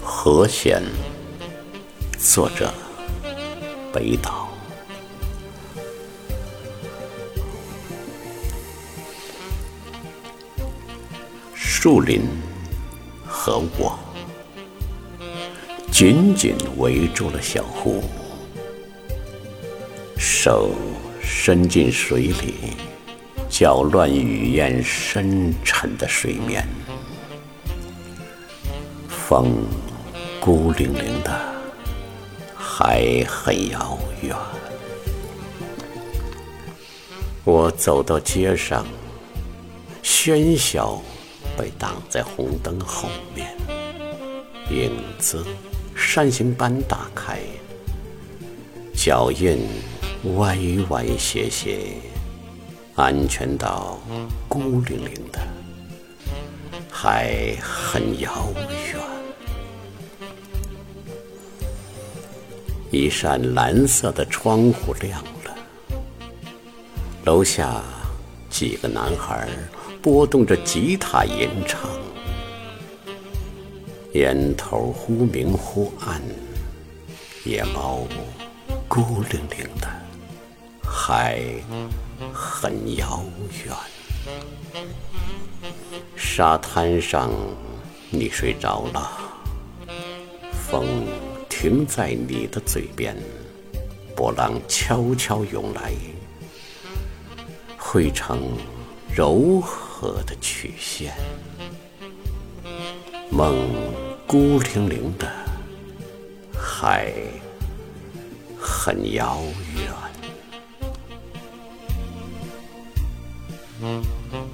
和弦，作者北岛。树林和我紧紧围住了小湖，手伸进水里，搅乱雨燕深沉的睡眠。风孤零零的，还很遥远。我走到街上，喧嚣。被挡在红灯后面，影子扇形般打开，脚印歪歪斜斜，安全岛孤零零的，还很遥远。一扇蓝色的窗户亮了，楼下几个男孩。拨动着吉他吟唱，烟头忽明忽暗，野猫孤零零的，海很遥远。沙滩上，你睡着了，风停在你的嘴边，波浪悄悄涌来，汇成柔和。的曲线，梦孤零零的，还很遥远。Mm-hmm.